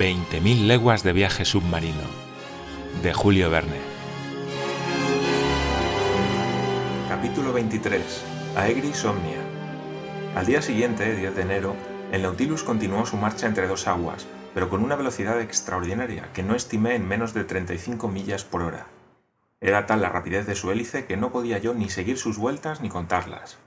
20.000 leguas de viaje submarino, de Julio Verne. Capítulo 23. Aegris Omnia. Al día siguiente, 10 de enero, el Nautilus continuó su marcha entre dos aguas, pero con una velocidad extraordinaria que no estimé en menos de 35 millas por hora. Era tal la rapidez de su hélice que no podía yo ni seguir sus vueltas ni contarlas.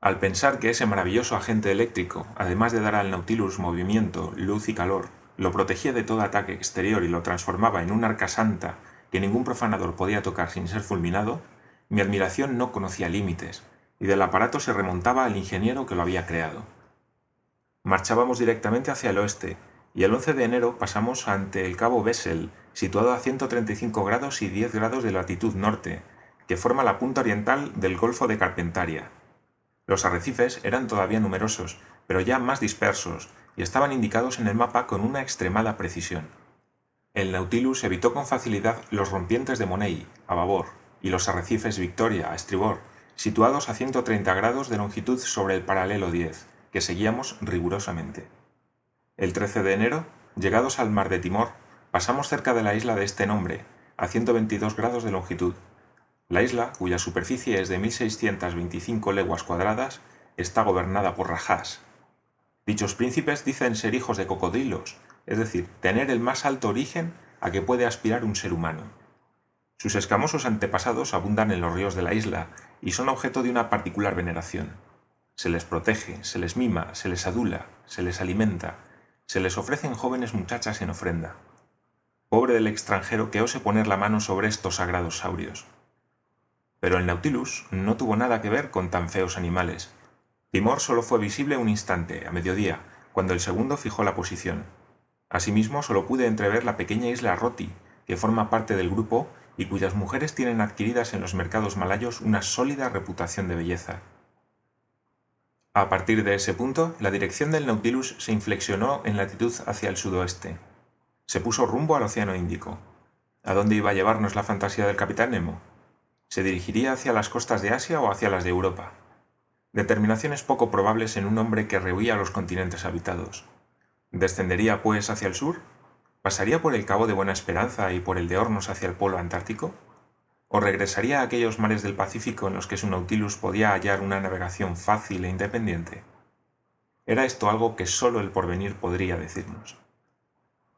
Al pensar que ese maravilloso agente eléctrico, además de dar al Nautilus movimiento, luz y calor, lo protegía de todo ataque exterior y lo transformaba en un arca santa que ningún profanador podía tocar sin ser fulminado, mi admiración no conocía límites, y del aparato se remontaba al ingeniero que lo había creado. Marchábamos directamente hacia el oeste, y el 11 de enero pasamos ante el cabo Bessel, situado a 135 grados y 10 grados de latitud norte, que forma la punta oriental del Golfo de Carpentaria. Los arrecifes eran todavía numerosos, pero ya más dispersos, y estaban indicados en el mapa con una extremada precisión. El Nautilus evitó con facilidad los rompientes de Money, a babor, y los arrecifes Victoria, a estribor, situados a 130 grados de longitud sobre el paralelo 10, que seguíamos rigurosamente. El 13 de enero, llegados al mar de Timor, pasamos cerca de la isla de este nombre, a 122 grados de longitud. La isla, cuya superficie es de 1.625 leguas cuadradas, está gobernada por rajás. Dichos príncipes dicen ser hijos de cocodrilos, es decir, tener el más alto origen a que puede aspirar un ser humano. Sus escamosos antepasados abundan en los ríos de la isla y son objeto de una particular veneración. Se les protege, se les mima, se les adula, se les alimenta, se les ofrecen jóvenes muchachas en ofrenda. Pobre del extranjero que ose poner la mano sobre estos sagrados saurios. Pero el Nautilus no tuvo nada que ver con tan feos animales. Timor solo fue visible un instante, a mediodía, cuando el segundo fijó la posición. Asimismo, solo pude entrever la pequeña isla Roti, que forma parte del grupo y cuyas mujeres tienen adquiridas en los mercados malayos una sólida reputación de belleza. A partir de ese punto, la dirección del Nautilus se inflexionó en latitud hacia el sudoeste. Se puso rumbo al Océano Índico. ¿A dónde iba a llevarnos la fantasía del capitán Nemo? ¿Se dirigiría hacia las costas de Asia o hacia las de Europa? Determinaciones poco probables en un hombre que rehuía los continentes habitados. ¿Descendería, pues, hacia el sur? ¿Pasaría por el Cabo de Buena Esperanza y por el de Hornos hacia el Polo Antártico? o regresaría a aquellos mares del Pacífico en los que su Nautilus podía hallar una navegación fácil e independiente? Era esto algo que sólo el porvenir podría decirnos.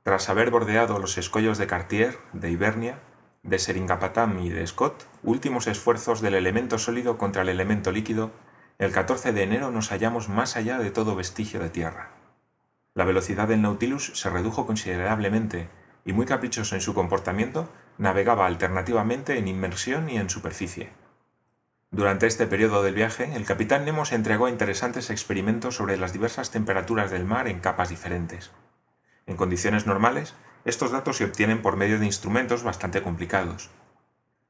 Tras haber bordeado los escollos de Cartier, de Ibernia, de Seringapatam y de Scott, últimos esfuerzos del elemento sólido contra el elemento líquido, el 14 de enero nos hallamos más allá de todo vestigio de tierra. La velocidad del Nautilus se redujo considerablemente y muy caprichoso en su comportamiento, navegaba alternativamente en inmersión y en superficie. Durante este periodo del viaje, el capitán Nemo se entregó a interesantes experimentos sobre las diversas temperaturas del mar en capas diferentes. En condiciones normales, estos datos se obtienen por medio de instrumentos bastante complicados.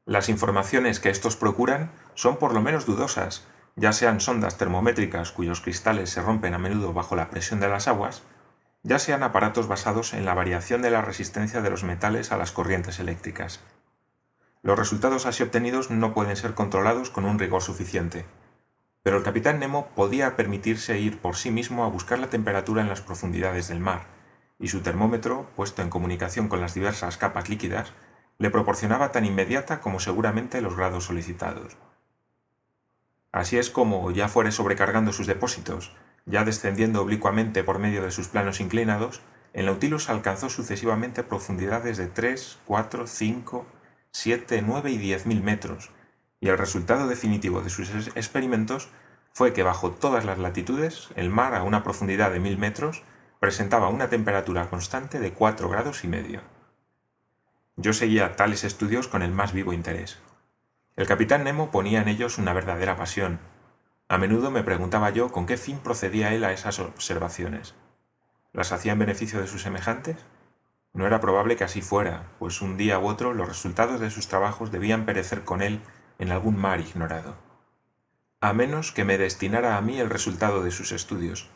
Las informaciones que estos procuran son por lo menos dudosas, ya sean sondas termométricas cuyos cristales se rompen a menudo bajo la presión de las aguas, ya sean aparatos basados en la variación de la resistencia de los metales a las corrientes eléctricas. Los resultados así obtenidos no pueden ser controlados con un rigor suficiente, pero el capitán Nemo podía permitirse ir por sí mismo a buscar la temperatura en las profundidades del mar, y su termómetro, puesto en comunicación con las diversas capas líquidas, le proporcionaba tan inmediata como seguramente los grados solicitados. Así es como, ya fuere sobrecargando sus depósitos, ya descendiendo oblicuamente por medio de sus planos inclinados, el Nautilus alcanzó sucesivamente profundidades de 3, 4, 5, 7, 9 y 10 mil metros, y el resultado definitivo de sus experimentos fue que bajo todas las latitudes el mar a una profundidad de mil metros presentaba una temperatura constante de 4 grados y medio. Yo seguía tales estudios con el más vivo interés. El capitán Nemo ponía en ellos una verdadera pasión, a menudo me preguntaba yo con qué fin procedía él a esas observaciones. ¿Las hacía en beneficio de sus semejantes? No era probable que así fuera, pues un día u otro los resultados de sus trabajos debían perecer con él en algún mar ignorado. A menos que me destinara a mí el resultado de sus estudios.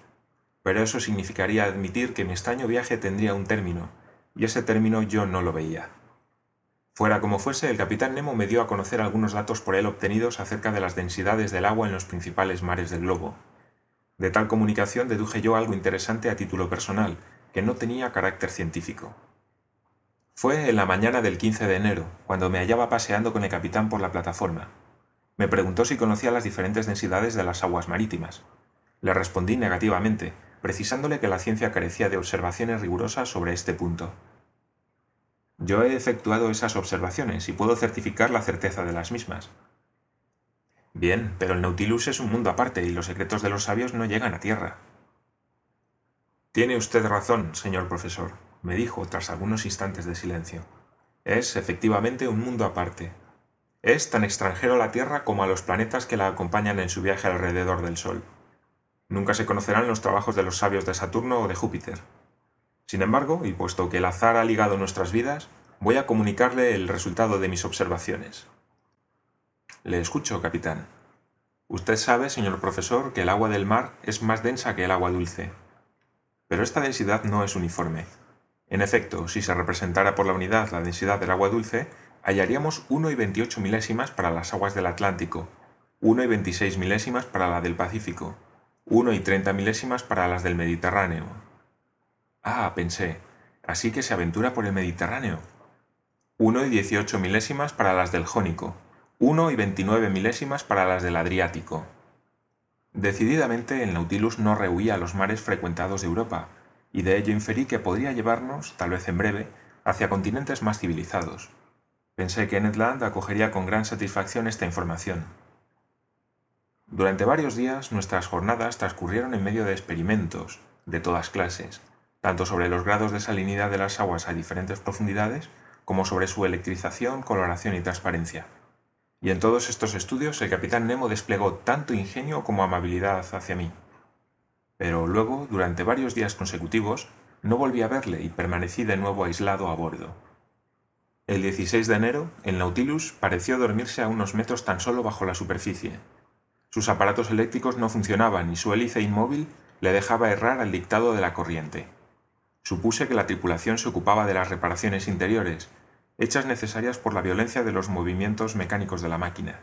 Pero eso significaría admitir que mi extraño viaje tendría un término, y ese término yo no lo veía. Fuera como fuese, el capitán Nemo me dio a conocer algunos datos por él obtenidos acerca de las densidades del agua en los principales mares del globo. De tal comunicación deduje yo algo interesante a título personal, que no tenía carácter científico. Fue en la mañana del 15 de enero, cuando me hallaba paseando con el capitán por la plataforma. Me preguntó si conocía las diferentes densidades de las aguas marítimas. Le respondí negativamente, precisándole que la ciencia carecía de observaciones rigurosas sobre este punto. Yo he efectuado esas observaciones y puedo certificar la certeza de las mismas. Bien, pero el Nautilus es un mundo aparte y los secretos de los sabios no llegan a tierra. Tiene usted razón, señor profesor, me dijo tras algunos instantes de silencio. Es efectivamente un mundo aparte. Es tan extranjero a la Tierra como a los planetas que la acompañan en su viaje alrededor del Sol. Nunca se conocerán los trabajos de los sabios de Saturno o de Júpiter. Sin embargo, y puesto que el azar ha ligado nuestras vidas, voy a comunicarle el resultado de mis observaciones. Le escucho, capitán. Usted sabe, señor profesor, que el agua del mar es más densa que el agua dulce. Pero esta densidad no es uniforme. En efecto, si se representara por la unidad la densidad del agua dulce, hallaríamos 1 y 28 milésimas para las aguas del Atlántico, 1 y 26 milésimas para la del Pacífico, 1 y 30 milésimas para las del Mediterráneo. Ah, pensé, así que se aventura por el Mediterráneo. 1 y 18 milésimas para las del Jónico, 1 y 29 milésimas para las del Adriático. Decididamente el Nautilus no rehuía los mares frecuentados de Europa, y de ello inferí que podría llevarnos, tal vez en breve, hacia continentes más civilizados. Pensé que Ned Land acogería con gran satisfacción esta información. Durante varios días nuestras jornadas transcurrieron en medio de experimentos, de todas clases, tanto sobre los grados de salinidad de las aguas a diferentes profundidades, como sobre su electrización, coloración y transparencia. Y en todos estos estudios el capitán Nemo desplegó tanto ingenio como amabilidad hacia mí pero luego, durante varios días consecutivos, no volví a verle y permanecí de nuevo aislado a bordo. El 16 de enero, el Nautilus pareció dormirse a unos metros tan solo bajo la superficie. Sus aparatos eléctricos no funcionaban y su hélice inmóvil le dejaba errar al dictado de la corriente. Supuse que la tripulación se ocupaba de las reparaciones interiores, hechas necesarias por la violencia de los movimientos mecánicos de la máquina.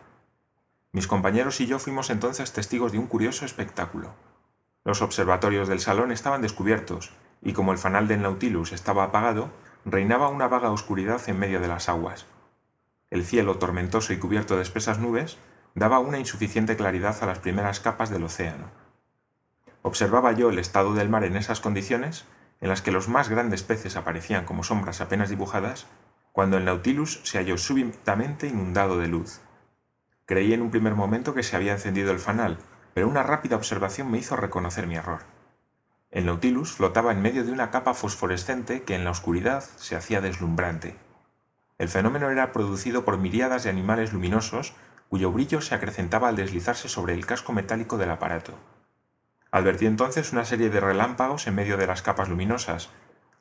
Mis compañeros y yo fuimos entonces testigos de un curioso espectáculo. Los observatorios del salón estaban descubiertos, y como el fanal del Nautilus estaba apagado, reinaba una vaga oscuridad en medio de las aguas. El cielo, tormentoso y cubierto de espesas nubes, daba una insuficiente claridad a las primeras capas del océano. Observaba yo el estado del mar en esas condiciones, en las que los más grandes peces aparecían como sombras apenas dibujadas, cuando el Nautilus se halló súbitamente inundado de luz. Creí en un primer momento que se había encendido el fanal, pero una rápida observación me hizo reconocer mi error. El Nautilus flotaba en medio de una capa fosforescente que en la oscuridad se hacía deslumbrante. El fenómeno era producido por miríadas de animales luminosos cuyo brillo se acrecentaba al deslizarse sobre el casco metálico del aparato. Advertí entonces una serie de relámpagos en medio de las capas luminosas,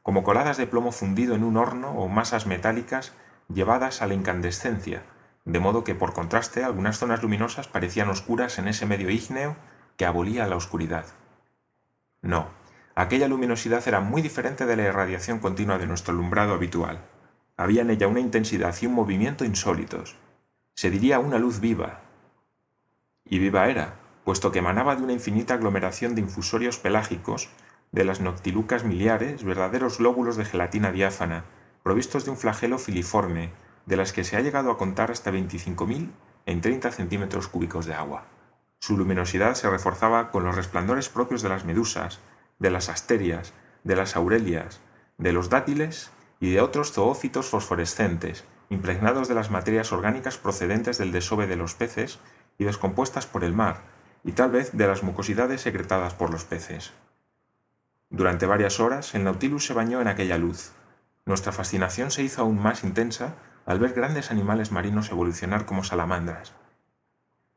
como coladas de plomo fundido en un horno o masas metálicas llevadas a la incandescencia, de modo que por contraste algunas zonas luminosas parecían oscuras en ese medio ígneo que abolía la oscuridad. No, aquella luminosidad era muy diferente de la irradiación continua de nuestro alumbrado habitual. Había en ella una intensidad y un movimiento insólitos. Se diría una luz viva. Y viva era, puesto que emanaba de una infinita aglomeración de infusorios pelágicos, de las noctilucas miliares, verdaderos glóbulos de gelatina diáfana, provistos de un flagelo filiforme, de las que se ha llegado a contar hasta 25.000 en 30 centímetros cúbicos de agua. Su luminosidad se reforzaba con los resplandores propios de las medusas, de las asterias, de las aurelias, de los dátiles y de otros zoófitos fosforescentes, impregnados de las materias orgánicas procedentes del desove de los peces y descompuestas por el mar, y tal vez de las mucosidades secretadas por los peces. Durante varias horas el Nautilus se bañó en aquella luz. Nuestra fascinación se hizo aún más intensa al ver grandes animales marinos evolucionar como salamandras.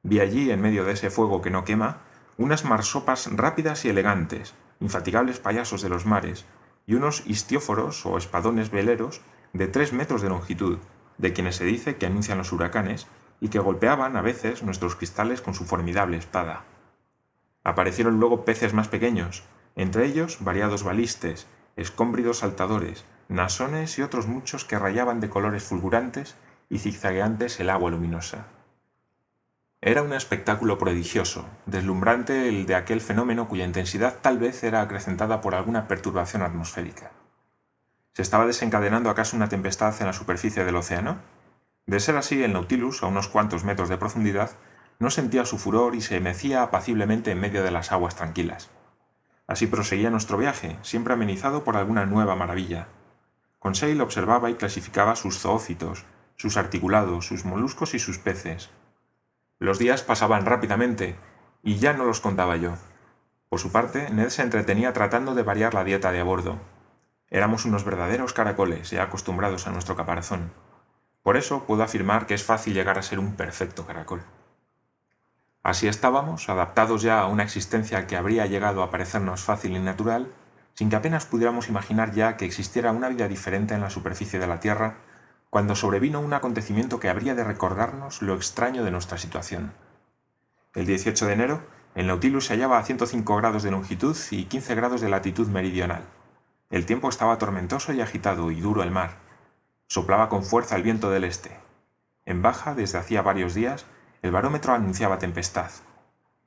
Vi allí, en medio de ese fuego que no quema, unas marsopas rápidas y elegantes, infatigables payasos de los mares, y unos histióforos o espadones veleros de tres metros de longitud, de quienes se dice que anuncian los huracanes y que golpeaban a veces nuestros cristales con su formidable espada. Aparecieron luego peces más pequeños, entre ellos variados balistes, escómbridos saltadores, nasones y otros muchos que rayaban de colores fulgurantes y zigzagueantes el agua luminosa. Era un espectáculo prodigioso, deslumbrante el de aquel fenómeno cuya intensidad tal vez era acrecentada por alguna perturbación atmosférica. ¿Se estaba desencadenando acaso una tempestad en la superficie del océano? De ser así, el Nautilus, a unos cuantos metros de profundidad, no sentía su furor y se mecía apaciblemente en medio de las aguas tranquilas. Así proseguía nuestro viaje, siempre amenizado por alguna nueva maravilla. Conseil observaba y clasificaba sus zoófitos, sus articulados, sus moluscos y sus peces. Los días pasaban rápidamente, y ya no los contaba yo. Por su parte, Ned se entretenía tratando de variar la dieta de a bordo. Éramos unos verdaderos caracoles, ya acostumbrados a nuestro caparazón. Por eso puedo afirmar que es fácil llegar a ser un perfecto caracol. Así estábamos, adaptados ya a una existencia que habría llegado a parecernos fácil y natural, sin que apenas pudiéramos imaginar ya que existiera una vida diferente en la superficie de la Tierra, cuando sobrevino un acontecimiento que habría de recordarnos lo extraño de nuestra situación. El 18 de enero, el Nautilus se hallaba a 105 grados de longitud y 15 grados de latitud meridional. El tiempo estaba tormentoso y agitado y duro el mar. Soplaba con fuerza el viento del este. En baja, desde hacía varios días, el barómetro anunciaba tempestad.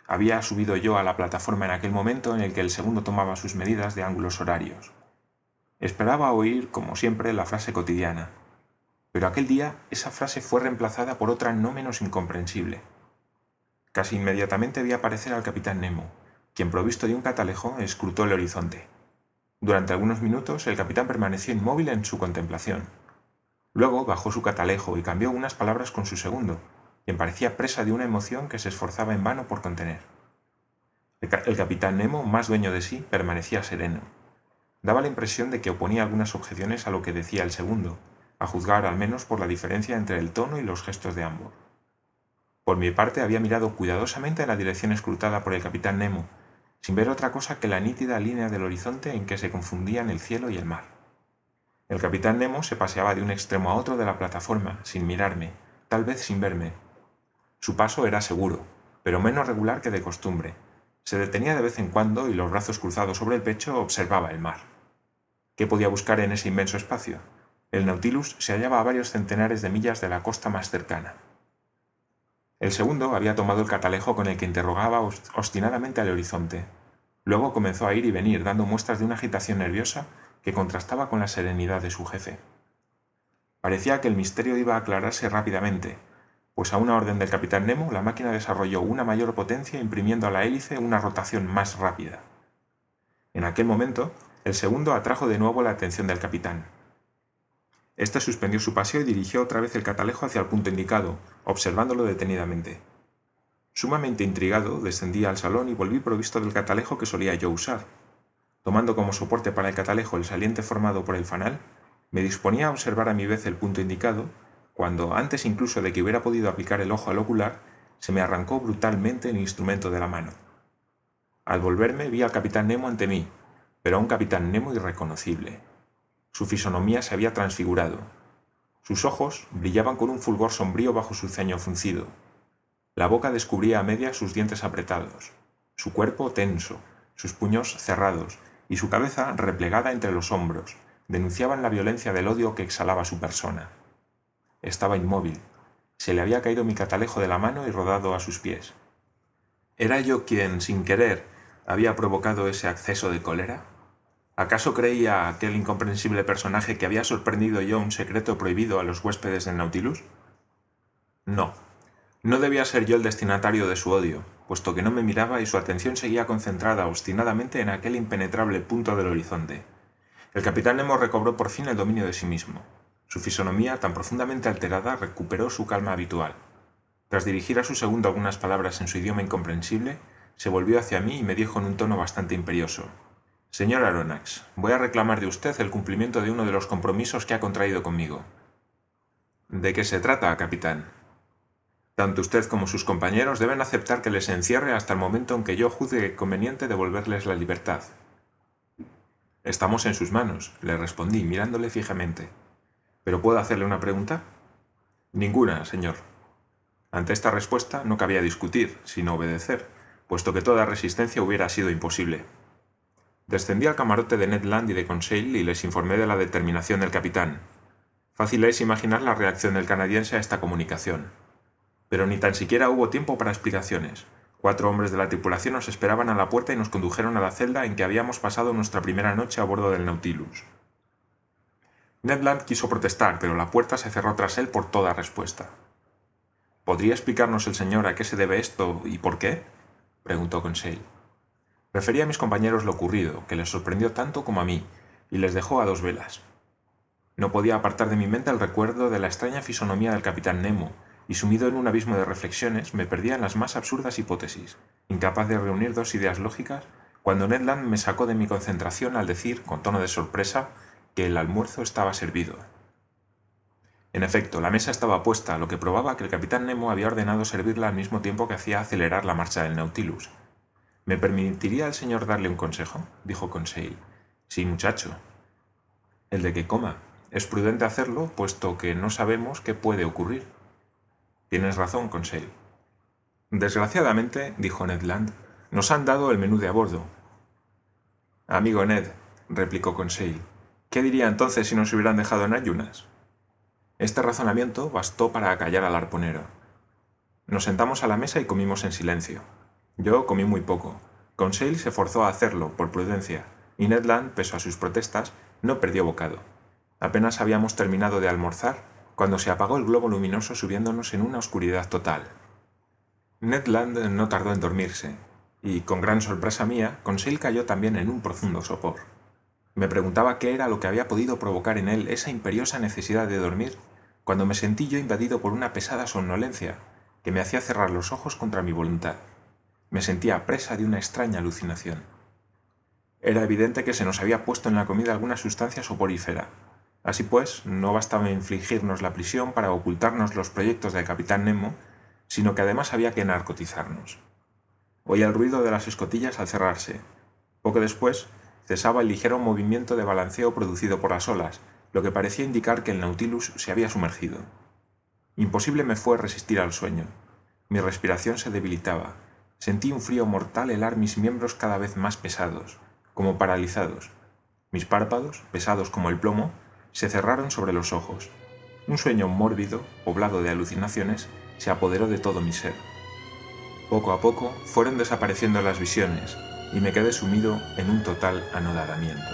Había subido yo a la plataforma en aquel momento en el que el segundo tomaba sus medidas de ángulos horarios. Esperaba oír, como siempre, la frase cotidiana. Pero aquel día esa frase fue reemplazada por otra no menos incomprensible. Casi inmediatamente vi aparecer al capitán Nemo, quien provisto de un catalejo escrutó el horizonte. Durante algunos minutos el capitán permaneció inmóvil en su contemplación. Luego bajó su catalejo y cambió unas palabras con su segundo, quien parecía presa de una emoción que se esforzaba en vano por contener. El, capitán Nemo, más dueño de sí, permanecía sereno. Daba la impresión de que oponía algunas objeciones a lo que decía el segundo, a juzgar al menos por la diferencia entre el tono y los gestos de ambos. Por mi parte había mirado cuidadosamente en la dirección escrutada por el capitán Nemo, sin ver otra cosa que la nítida línea del horizonte en que se confundían el cielo y el mar. El capitán Nemo se paseaba de un extremo a otro de la plataforma, sin mirarme, tal vez sin verme, su paso era seguro, pero menos regular que de costumbre. Se detenía de vez en cuando y los brazos cruzados sobre el pecho observaba el mar. ¿Qué podía buscar en ese inmenso espacio? El Nautilus se hallaba a varios centenares de millas de la costa más cercana. El segundo había tomado el catalejo con el que interrogaba obstinadamente al horizonte. Luego comenzó a ir y venir, dando muestras de una agitación nerviosa que contrastaba con la serenidad de su jefe. Parecía que el misterio iba a aclararse rápidamente, pues a una orden del capitán Nemo la máquina desarrolló una mayor potencia imprimiendo a la hélice una rotación más rápida. En aquel momento, el segundo atrajo de nuevo la atención del capitán. Este suspendió su paseo y dirigió otra vez el catalejo hacia el punto indicado, observándolo detenidamente. Sumamente intrigado, descendí al salón y volví provisto del catalejo que solía yo usar. Tomando como soporte para el catalejo el saliente formado por el fanal, me disponía a observar a mi vez el punto indicado cuando, antes incluso de que hubiera podido aplicar el ojo al ocular, se me arrancó brutalmente el instrumento de la mano. Al volverme vi al capitán Nemo ante mí, pero a un capitán Nemo irreconocible. Su fisonomía se había transfigurado. Sus ojos brillaban con un fulgor sombrío bajo su ceño fruncido. La boca descubría a medias sus dientes apretados, su cuerpo tenso, sus puños cerrados y su cabeza replegada entre los hombros denunciaban la violencia del odio que exhalaba su persona. Estaba inmóvil. Se le había caído mi catalejo de la mano y rodado a sus pies. ¿Era yo quien, sin querer, había provocado ese acceso de cólera? ¿Acaso creía aquel incomprensible personaje que había sorprendido yo un secreto prohibido a los huéspedes del Nautilus? No, no debía ser yo el destinatario de su odio, puesto que no me miraba y su atención seguía concentrada obstinadamente en aquel impenetrable punto del horizonte. El capitán Nemo recobró por fin el dominio de sí mismo. Su fisonomía, tan profundamente alterada, recuperó su calma habitual. Tras dirigir a su segundo algunas palabras en su idioma incomprensible, se volvió hacia mí y me dijo en un tono bastante imperioso Señor Aronnax, voy a reclamar de usted el cumplimiento de uno de los compromisos que ha contraído conmigo. ¿De qué se trata, capitán? Tanto usted como sus compañeros deben aceptar que les encierre hasta el momento en que yo juzgue conveniente devolverles la libertad. Estamos en sus manos, le respondí, mirándole fijamente. ¿Pero puedo hacerle una pregunta? Ninguna, señor. Ante esta respuesta no cabía discutir, sino obedecer, puesto que toda resistencia hubiera sido imposible. Descendí al camarote de Ned Land y de Conseil y les informé de la determinación del capitán. Fácil es imaginar la reacción del canadiense a esta comunicación. Pero ni tan siquiera hubo tiempo para explicaciones. Cuatro hombres de la tripulación nos esperaban a la puerta y nos condujeron a la celda en que habíamos pasado nuestra primera noche a bordo del Nautilus. Ned Land quiso protestar, pero la puerta se cerró tras él por toda respuesta. ¿Podría explicarnos el señor a qué se debe esto y por qué? preguntó Conseil. Referí a mis compañeros lo ocurrido, que les sorprendió tanto como a mí, y les dejó a dos velas. No podía apartar de mi mente el recuerdo de la extraña fisonomía del capitán Nemo, y sumido en un abismo de reflexiones me perdía en las más absurdas hipótesis, incapaz de reunir dos ideas lógicas, cuando Ned Land me sacó de mi concentración al decir, con tono de sorpresa, que el almuerzo estaba servido. En efecto, la mesa estaba puesta, lo que probaba que el capitán Nemo había ordenado servirla al mismo tiempo que hacía acelerar la marcha del Nautilus. ¿Me permitiría el señor darle un consejo? dijo Conseil. Sí, muchacho. El de que coma. Es prudente hacerlo, puesto que no sabemos qué puede ocurrir. Tienes razón, Conseil. Desgraciadamente, dijo Ned Land, nos han dado el menú de a bordo. Amigo Ned, replicó Conseil, ¿qué diría entonces si nos hubieran dejado en ayunas? Este razonamiento bastó para acallar al arponero. Nos sentamos a la mesa y comimos en silencio. Yo comí muy poco. Conseil se forzó a hacerlo, por prudencia, y Ned Land, pese a sus protestas, no perdió bocado. Apenas habíamos terminado de almorzar cuando se apagó el globo luminoso subiéndonos en una oscuridad total. Ned Land no tardó en dormirse, y con gran sorpresa mía, Conseil cayó también en un profundo sopor. Me preguntaba qué era lo que había podido provocar en él esa imperiosa necesidad de dormir, cuando me sentí yo invadido por una pesada somnolencia que me hacía cerrar los ojos contra mi voluntad. Me sentía presa de una extraña alucinación. Era evidente que se nos había puesto en la comida alguna sustancia soporífera, Así pues, no bastaba infligirnos la prisión para ocultarnos los proyectos del capitán Nemo, sino que además había que narcotizarnos. Oía el ruido de las escotillas al cerrarse. Poco después, cesaba el ligero movimiento de balanceo producido por las olas, lo que parecía indicar que el Nautilus se había sumergido. Imposible me fue resistir al sueño. Mi respiración se debilitaba. Sentí un frío mortal helar mis miembros cada vez más pesados, como paralizados. Mis párpados, pesados como el plomo, se cerraron sobre los ojos. Un sueño mórbido, poblado de alucinaciones, se apoderó de todo mi ser. Poco a poco fueron desapareciendo las visiones y me quedé sumido en un total anodadamiento.